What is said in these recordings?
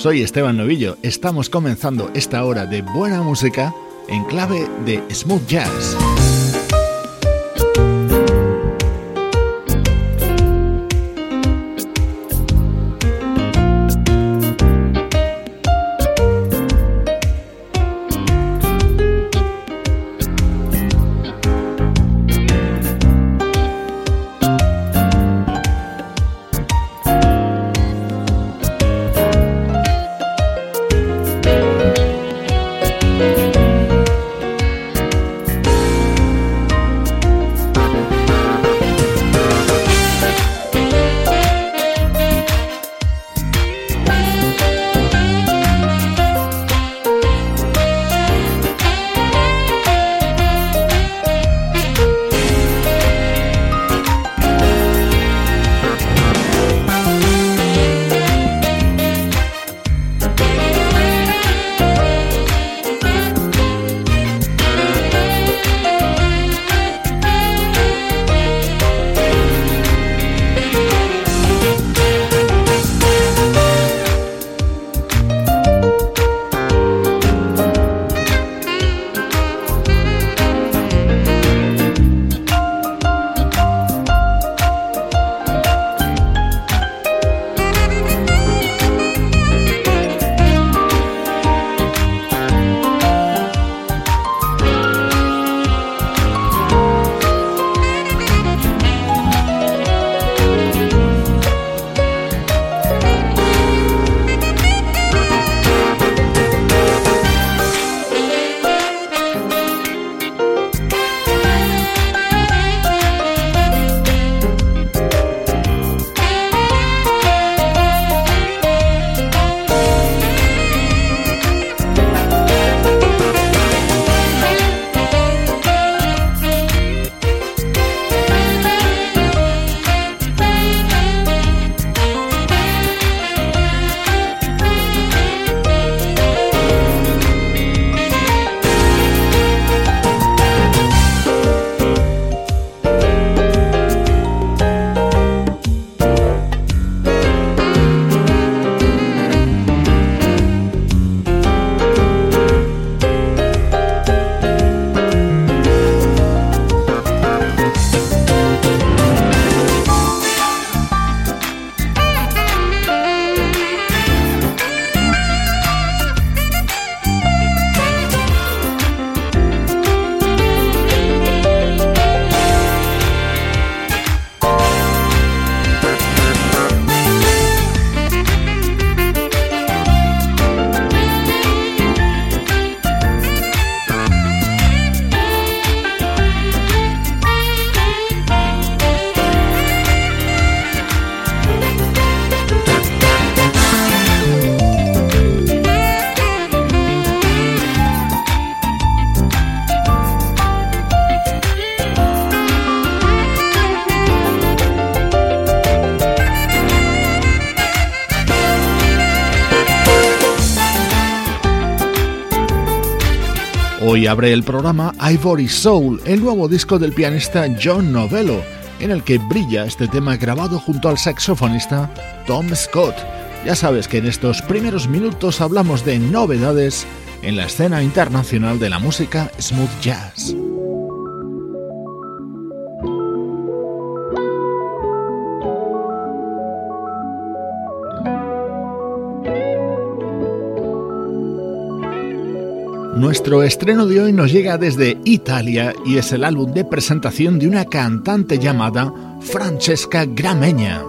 Soy Esteban Novillo. Estamos comenzando esta hora de buena música en clave de smooth jazz. Abre el programa Ivory Soul, el nuevo disco del pianista John Novello, en el que brilla este tema grabado junto al saxofonista Tom Scott. Ya sabes que en estos primeros minutos hablamos de novedades en la escena internacional de la música smooth jazz. Nuestro estreno de hoy nos llega desde Italia y es el álbum de presentación de una cantante llamada Francesca Grameña.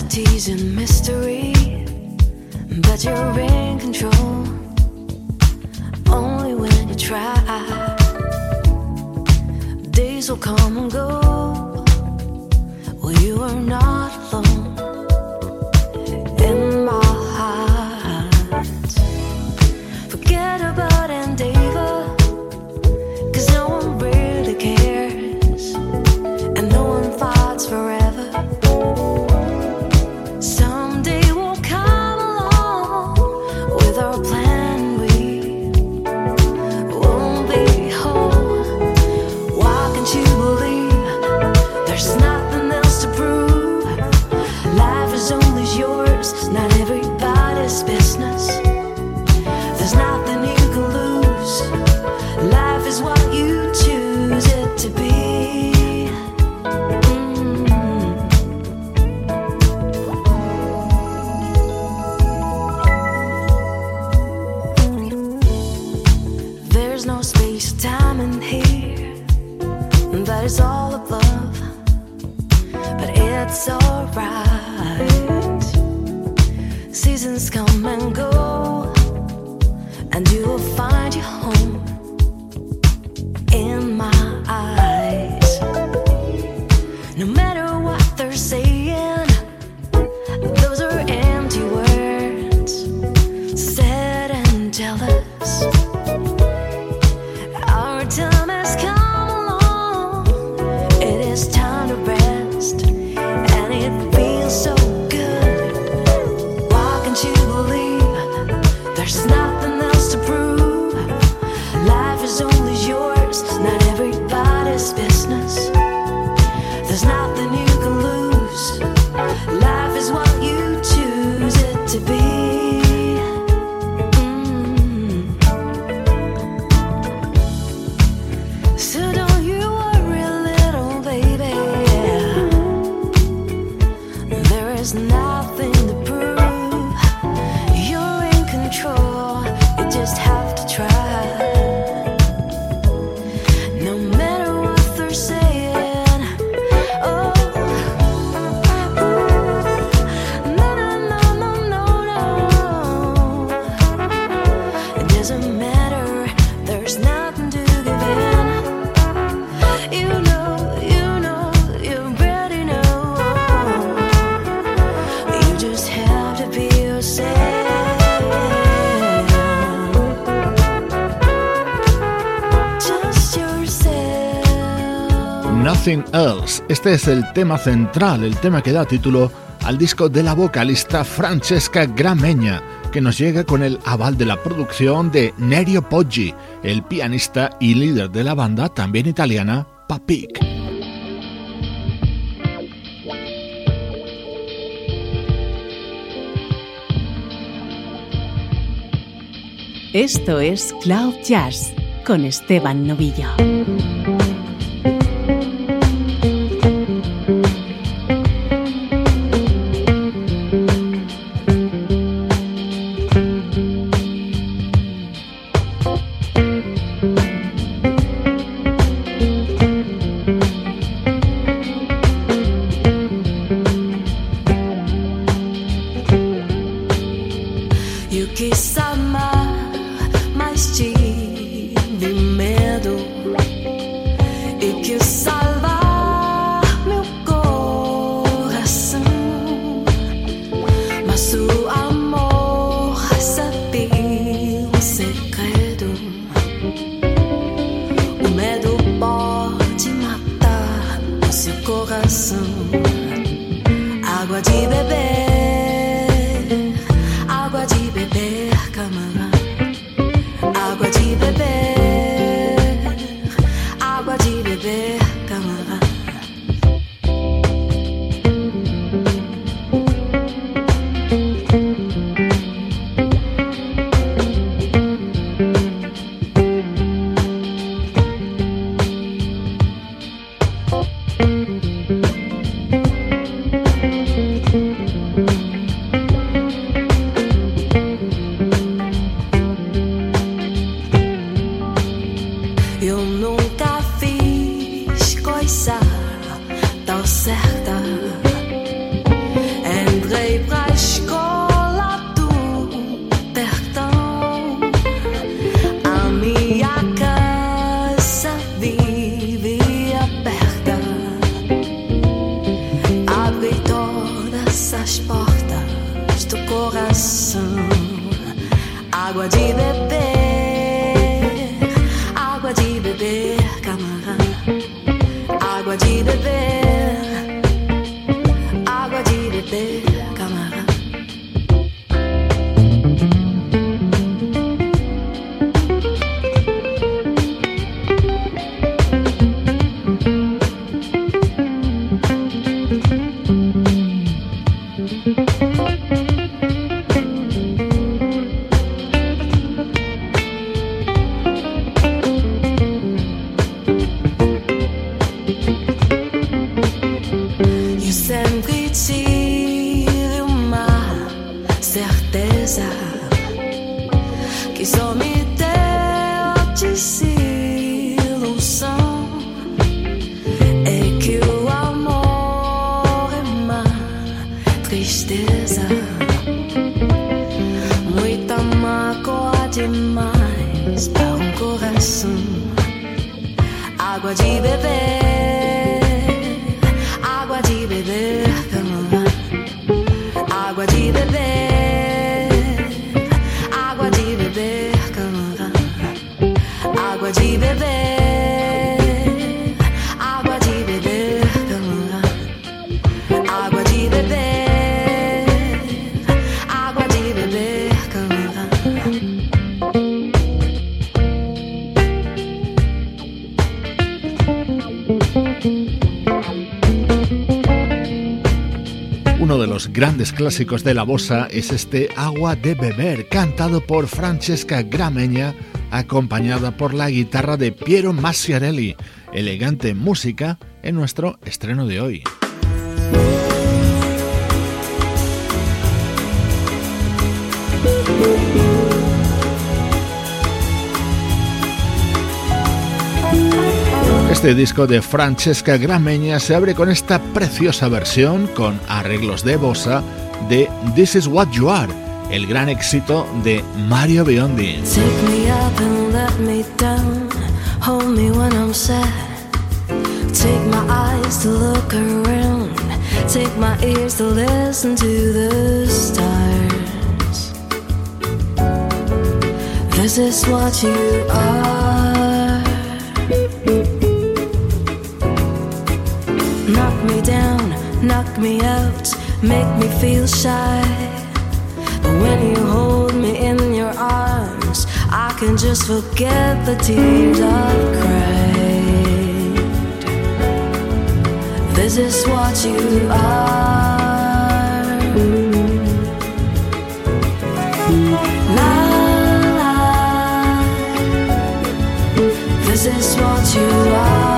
and mystery, but you're in control only when you try. Days will come and go. Well, you are not alone. Este es el tema central, el tema que da título al disco de la vocalista Francesca Grameña, que nos llega con el aval de la producción de Nerio Poggi, el pianista y líder de la banda también italiana Papik. Esto es Cloud Jazz con Esteban Novillo. Clásicos de la bossa es este Agua de Beber, cantado por Francesca Grameña, acompañada por la guitarra de Piero Massiarelli. Elegante música en nuestro estreno de hoy. Este disco de Francesca Grameña se abre con esta preciosa versión con arreglos de bossa de This Is What You Are, el gran éxito de Mario Biondi. Take me up and let me down, hold me when I'm sad. Take my eyes to look around, take my ears to listen to the stars. This is what you are. me down, knock me out, make me feel shy. But when you hold me in your arms, I can just forget the tears I've cried. This is what you are. La la. This is what you are.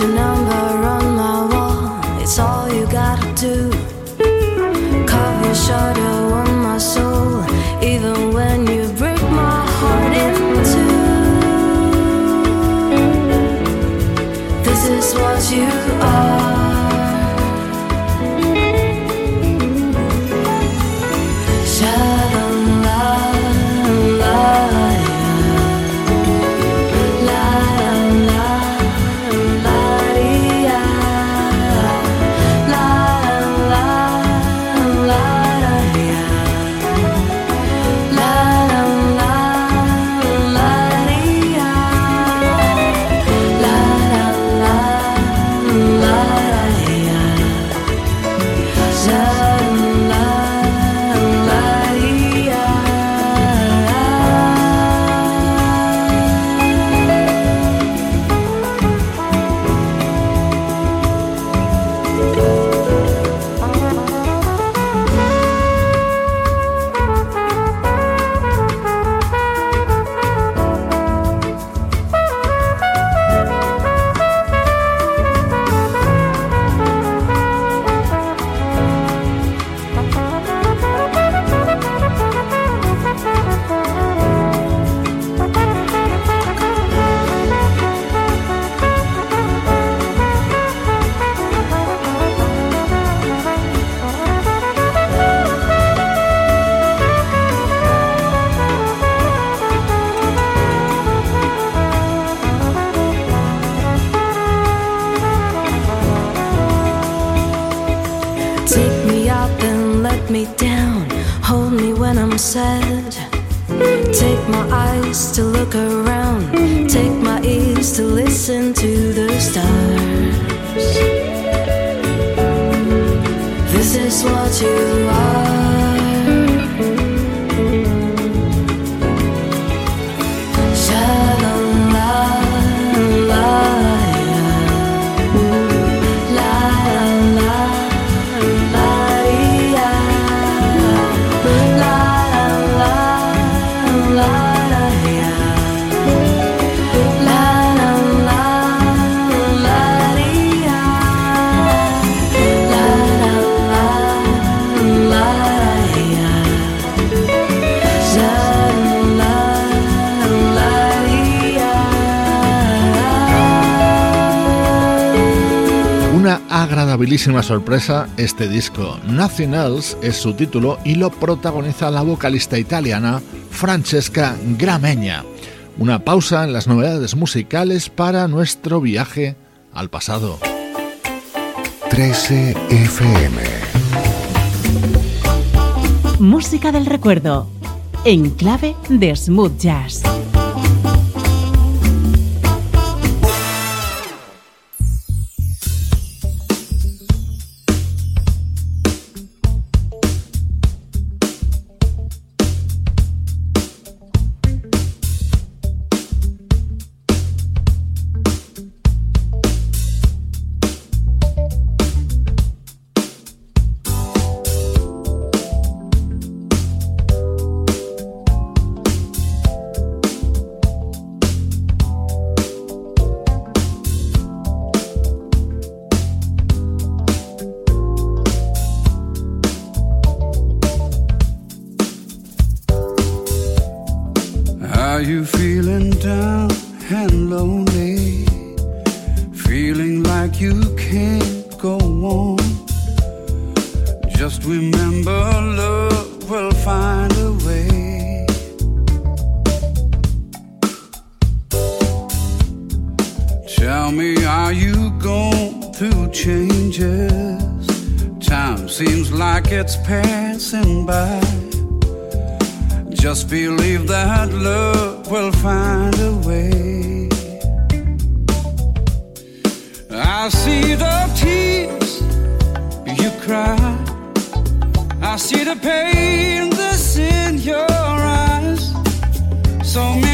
Your number on my wall. It's all you gotta do. Carve your shadow on my soul, even when you break my heart in two. This is what you are. Agradabilísima sorpresa este disco. Nothing Else es su título y lo protagoniza la vocalista italiana Francesca Grameña. Una pausa en las novedades musicales para nuestro viaje al pasado. 13 FM Música del recuerdo en clave de smooth jazz. I see the pain that's in your eyes. So many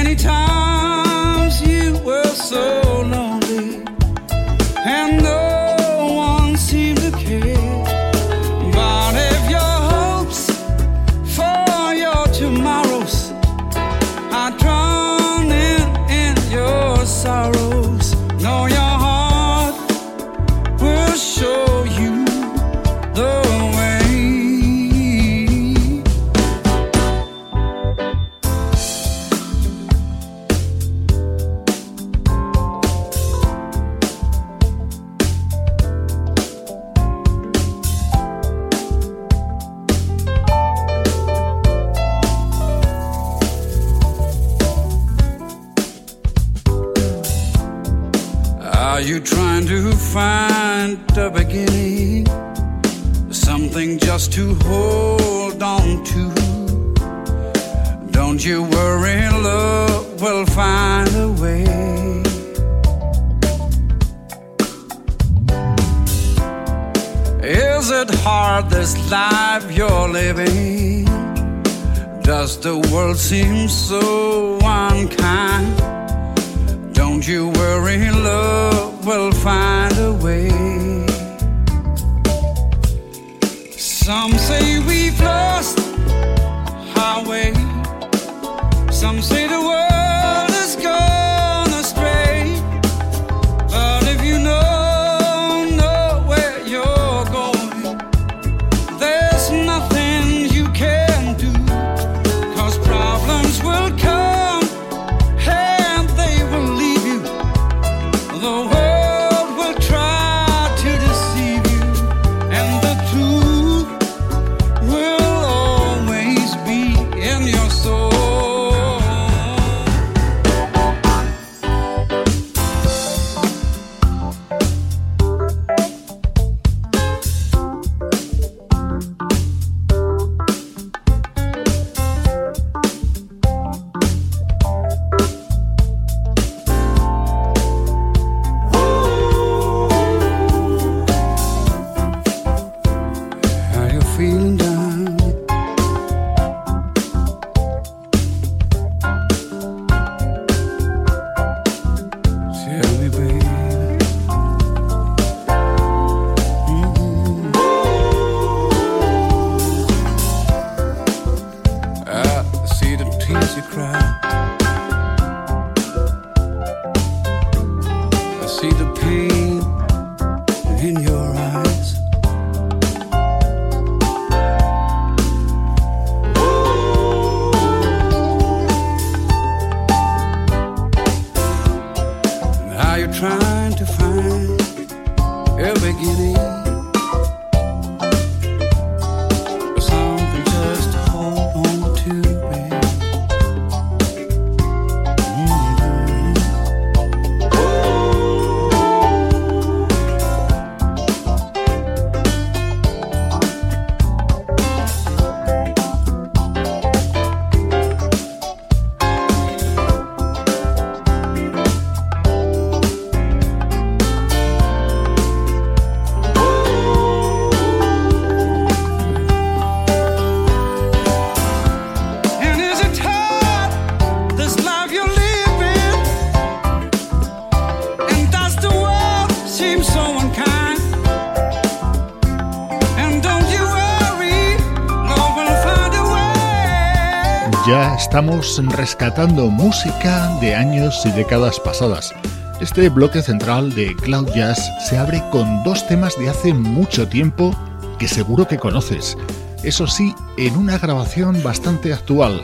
estamos rescatando música de años y décadas pasadas. Este bloque central de Cloud Jazz se abre con dos temas de hace mucho tiempo que seguro que conoces. Eso sí, en una grabación bastante actual.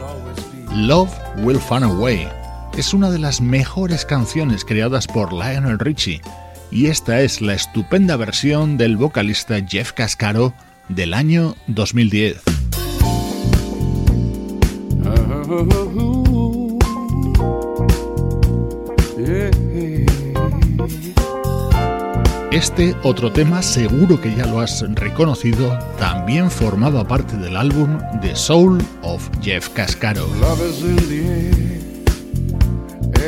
Love Will Find a Way es una de las mejores canciones creadas por Lionel Richie y esta es la estupenda versión del vocalista Jeff Cascaro del año 2010. Este otro tema seguro que ya lo has reconocido, también formaba parte del álbum The Soul of Jeff Cascaro. Love is in the air,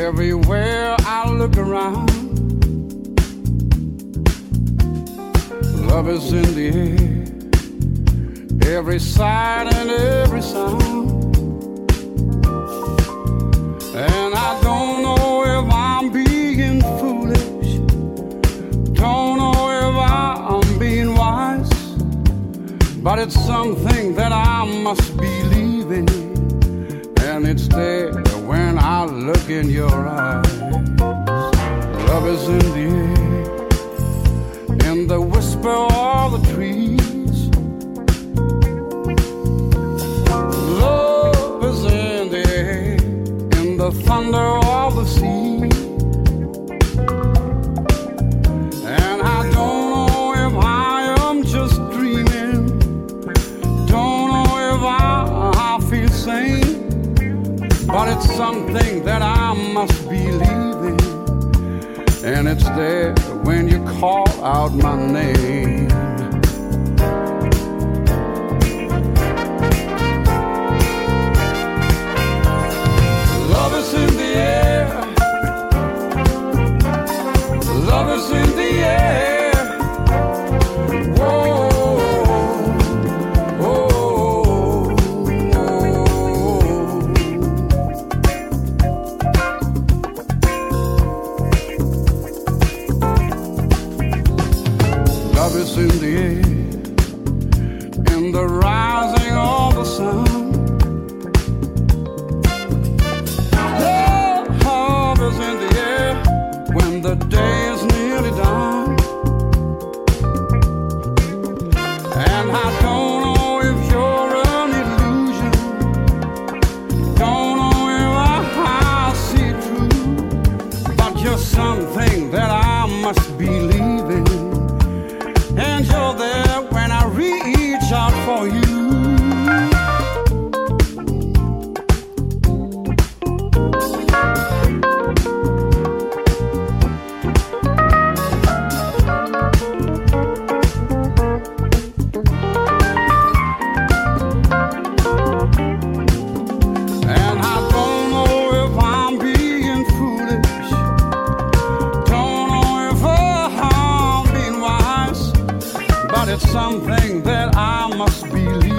everywhere I look around. Love is in the air, every sight and every sound. And I don't know if I'm being foolish, don't know if I'm being wise, but it's something that I must believe in, and it's there when I look in your eyes. Love is in the air, in the whisper of the trees. The thunder of the sea. And I don't know if I am just dreaming, don't know if I, I feel sane, but it's something that I must believe in. And it's there when you call out my name. In the something that I must believe.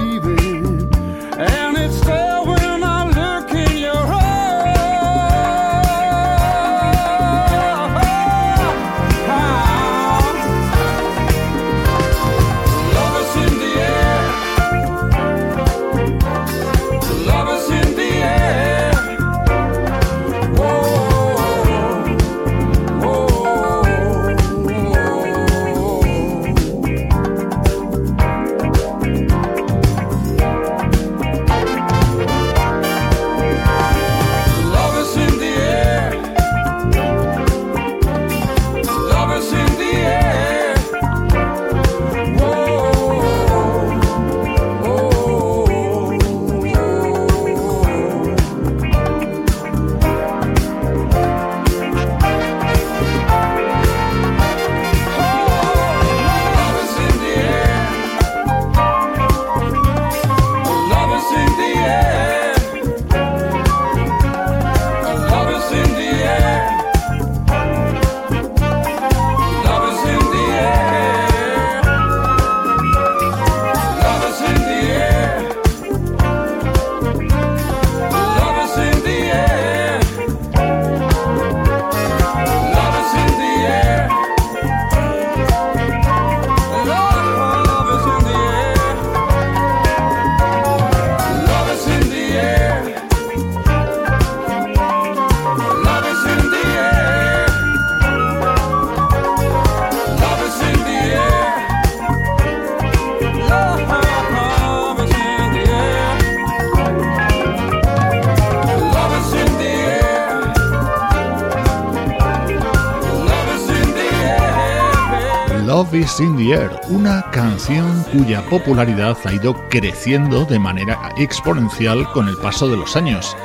Love in the Air, una canción cuya popularidad ha ido creciendo de manera exponencial con el paso de los años.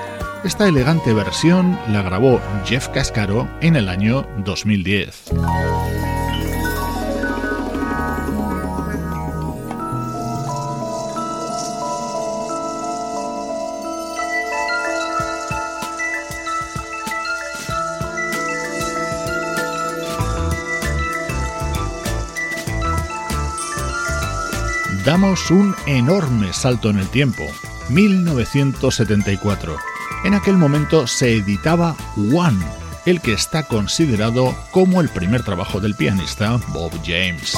Esta elegante versión la grabó Jeff Cascaro en el año 2010. Damos un enorme salto en el tiempo. 1974. En aquel momento se editaba One, el que está considerado como el primer trabajo del pianista Bob James.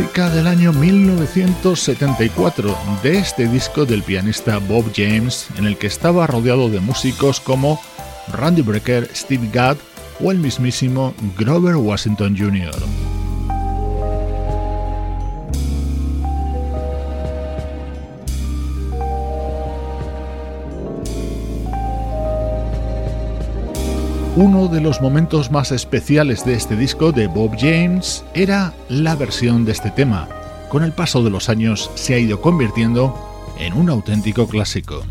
Del año 1974 de este disco del pianista Bob James, en el que estaba rodeado de músicos como Randy Brecker, Steve Gadd o el mismísimo Grover Washington Jr. Uno de los momentos más especiales de este disco de Bob James era la versión de este tema. Con el paso de los años se ha ido convirtiendo en un auténtico clásico.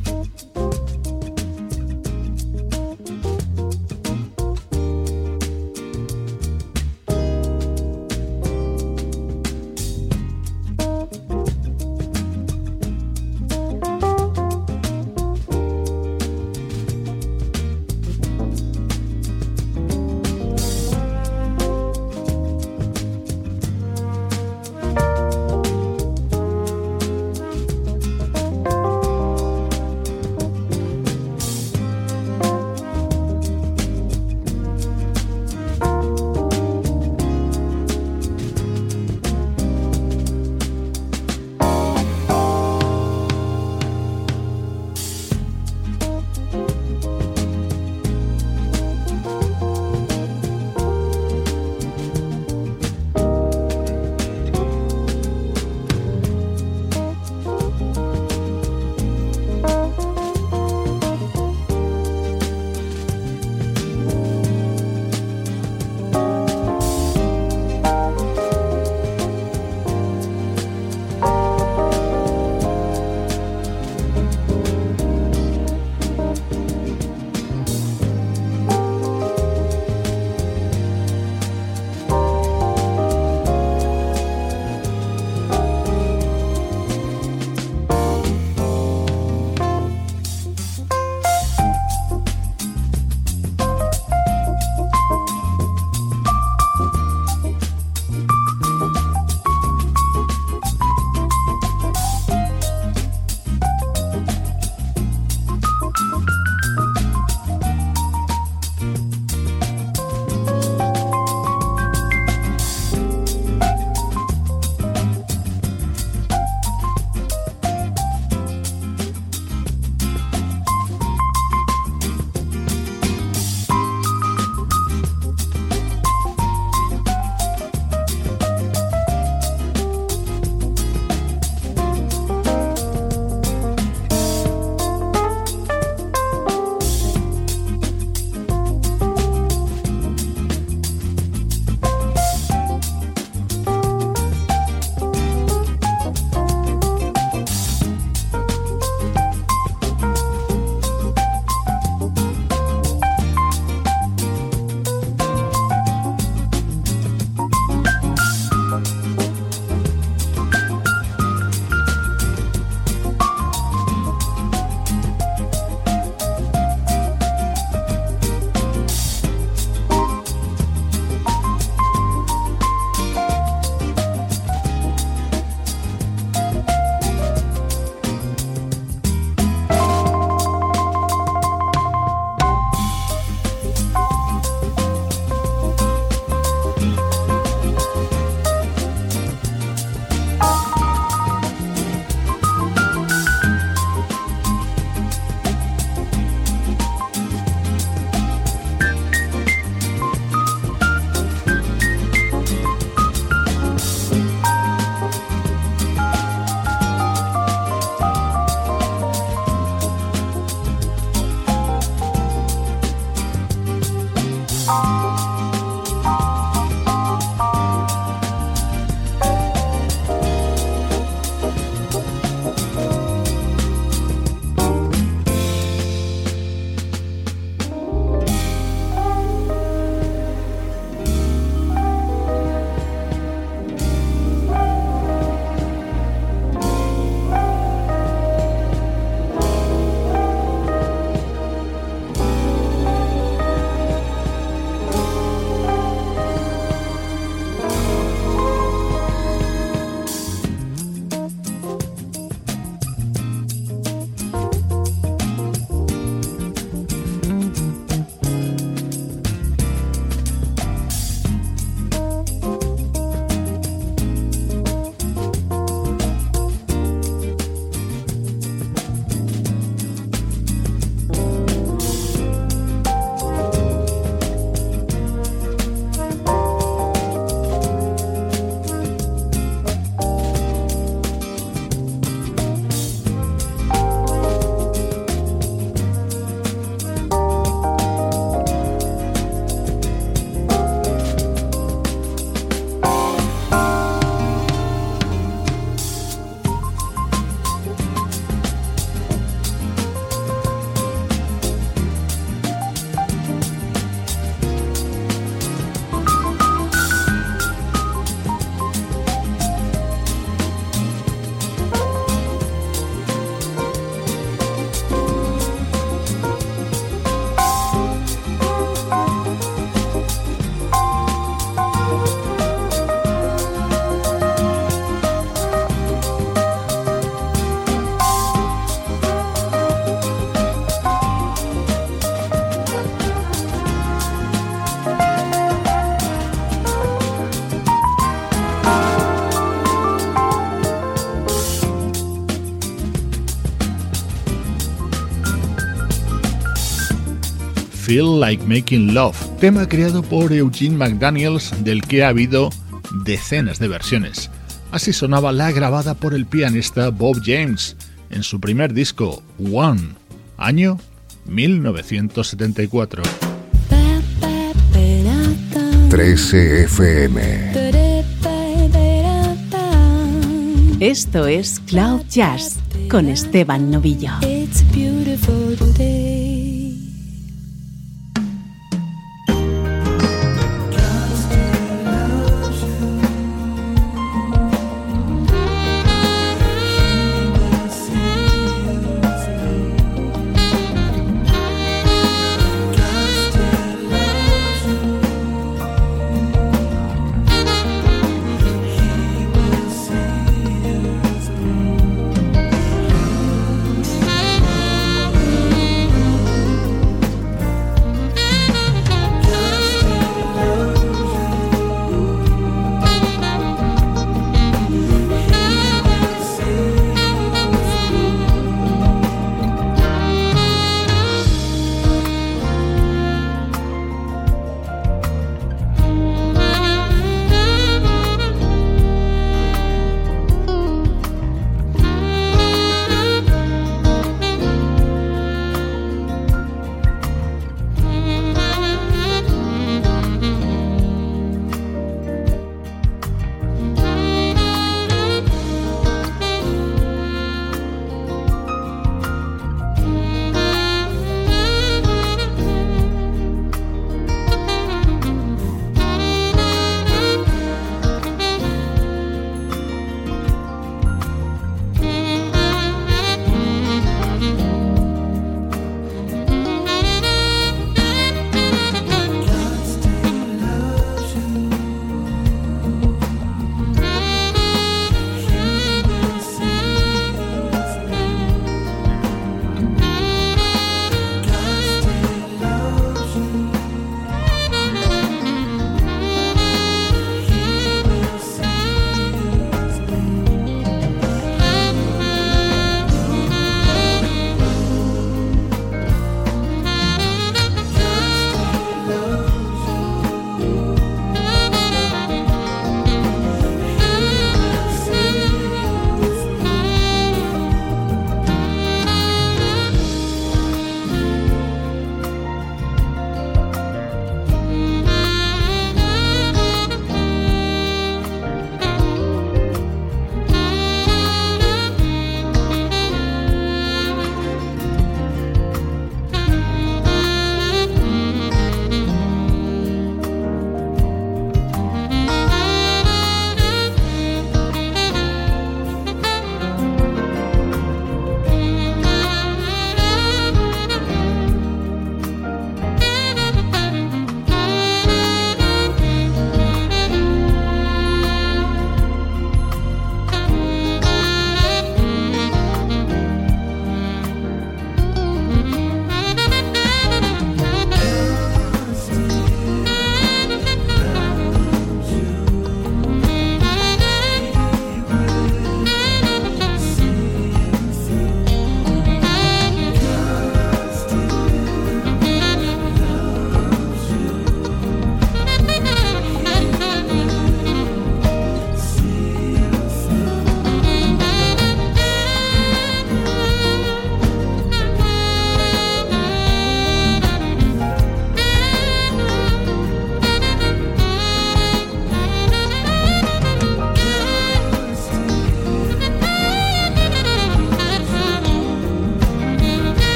Feel Like Making Love, tema creado por Eugene McDaniels del que ha habido decenas de versiones. Así sonaba la grabada por el pianista Bob James en su primer disco, One, año 1974. 13 FM. Esto es Cloud Jazz con Esteban Novillo.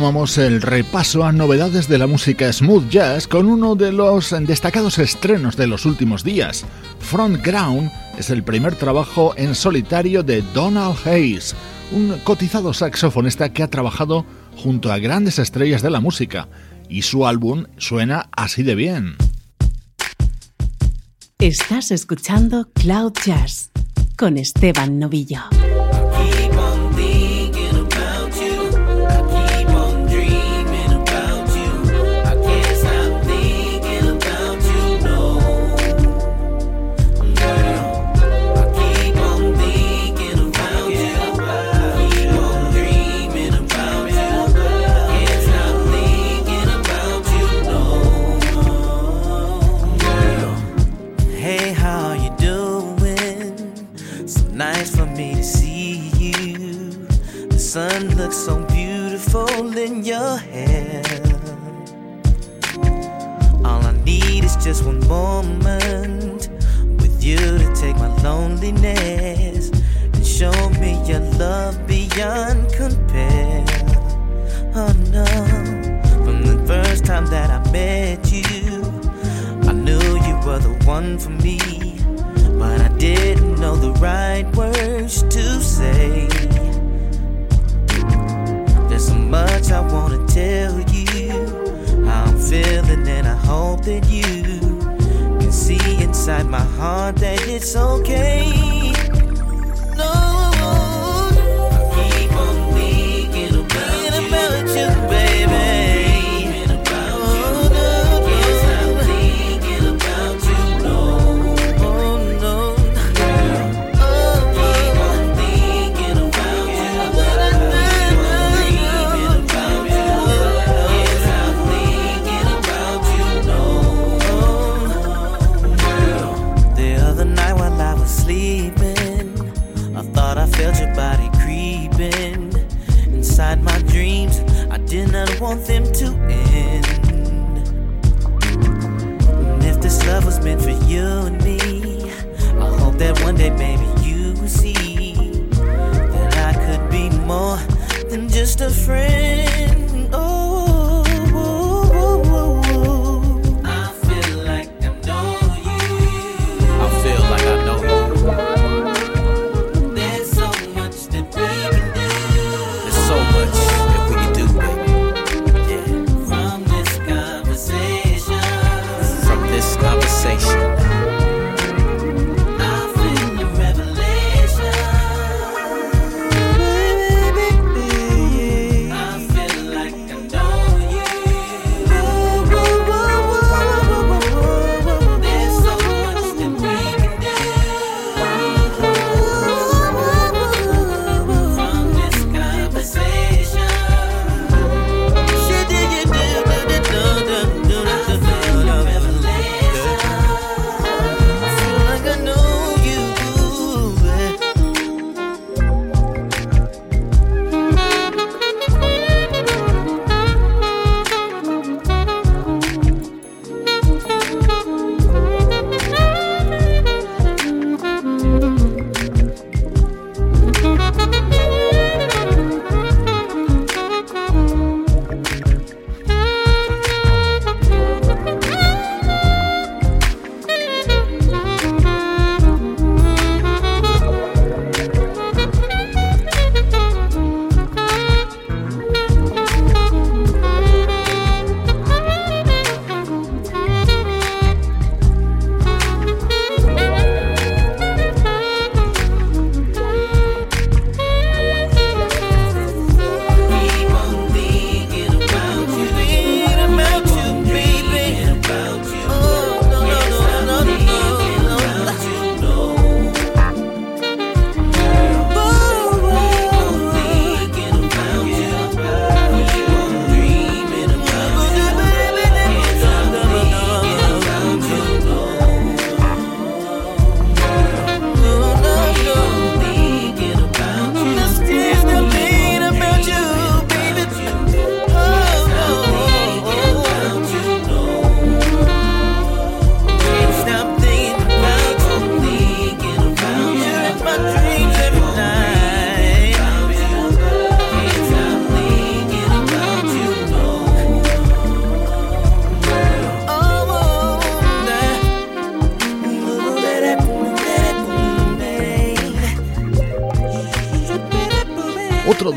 Retomamos el repaso a novedades de la música smooth jazz con uno de los destacados estrenos de los últimos días. Front Ground es el primer trabajo en solitario de Donald Hayes, un cotizado saxofonista que ha trabajado junto a grandes estrellas de la música, y su álbum suena así de bien. Estás escuchando Cloud Jazz con Esteban Novillo. nice for me to see you. The sun looks so beautiful in your hair. All I need is just one moment with you to take my loneliness and show me your love beyond compare. Oh no, from the first time that I met you, I knew you were the one for me but I didn't know the right words to say. There's so much I wanna tell you, how I'm feeling, and I hope that you can see inside my heart that it's okay. them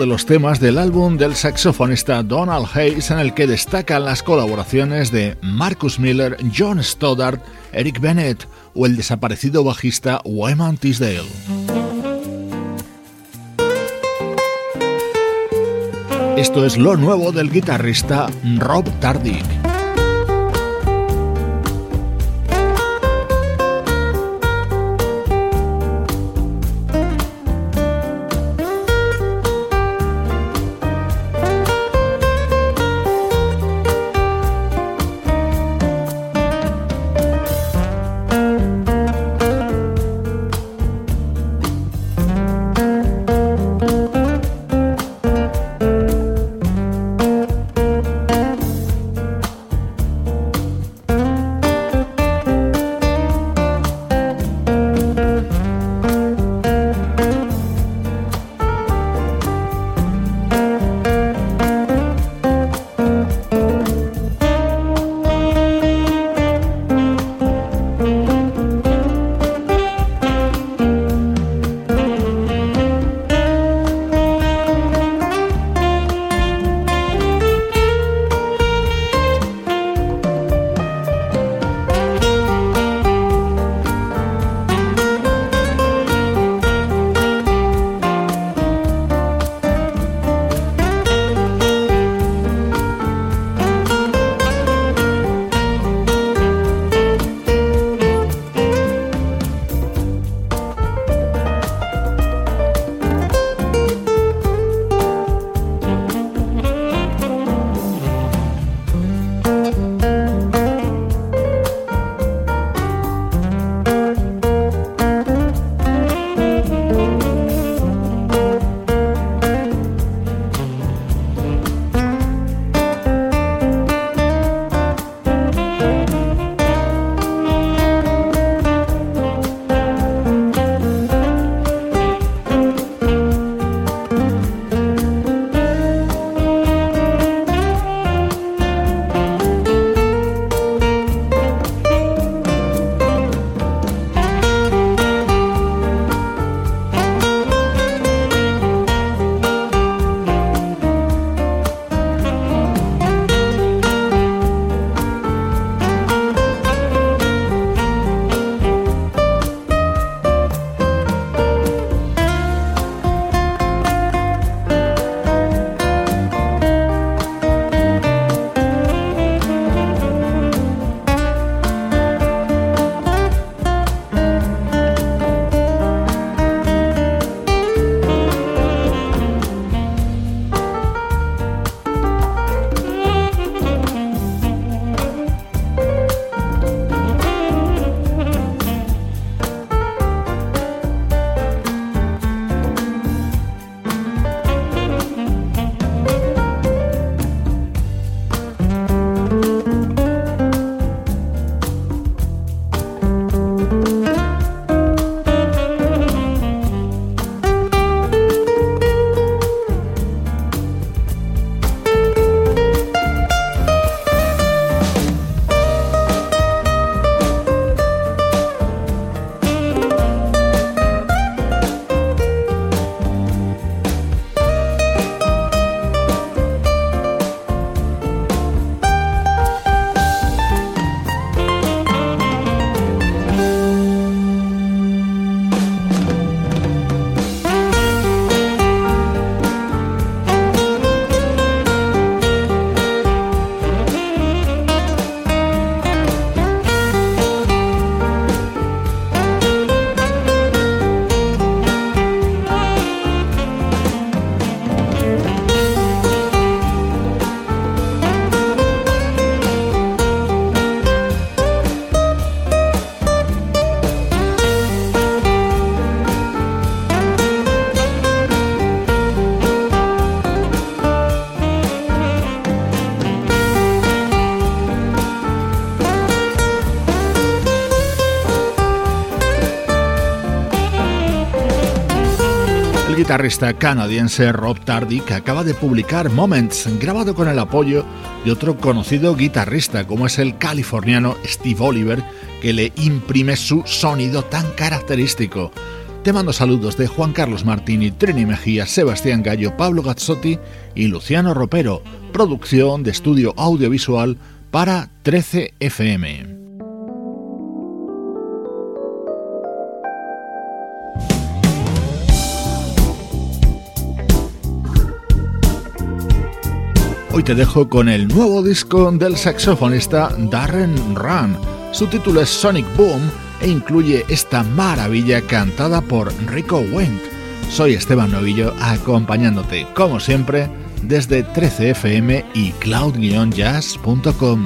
los temas del álbum del saxofonista Donald Hayes en el que destacan las colaboraciones de Marcus Miller, John Stoddard, Eric Bennett o el desaparecido bajista Wyman Tisdale. Esto es lo nuevo del guitarrista Rob Tardick. Guitarrista canadiense Rob Tardy que acaba de publicar Moments, grabado con el apoyo de otro conocido guitarrista como es el californiano Steve Oliver, que le imprime su sonido tan característico. Te mando saludos de Juan Carlos Martini, Trini Mejía, Sebastián Gallo, Pablo Gazzotti y Luciano Ropero, producción de estudio audiovisual para 13 Hoy te dejo con el nuevo disco del saxofonista Darren Run. Su título es Sonic Boom e incluye esta maravilla cantada por Rico Wendt. Soy Esteban Novillo acompañándote, como siempre, desde 13fm y cloud-jazz.com.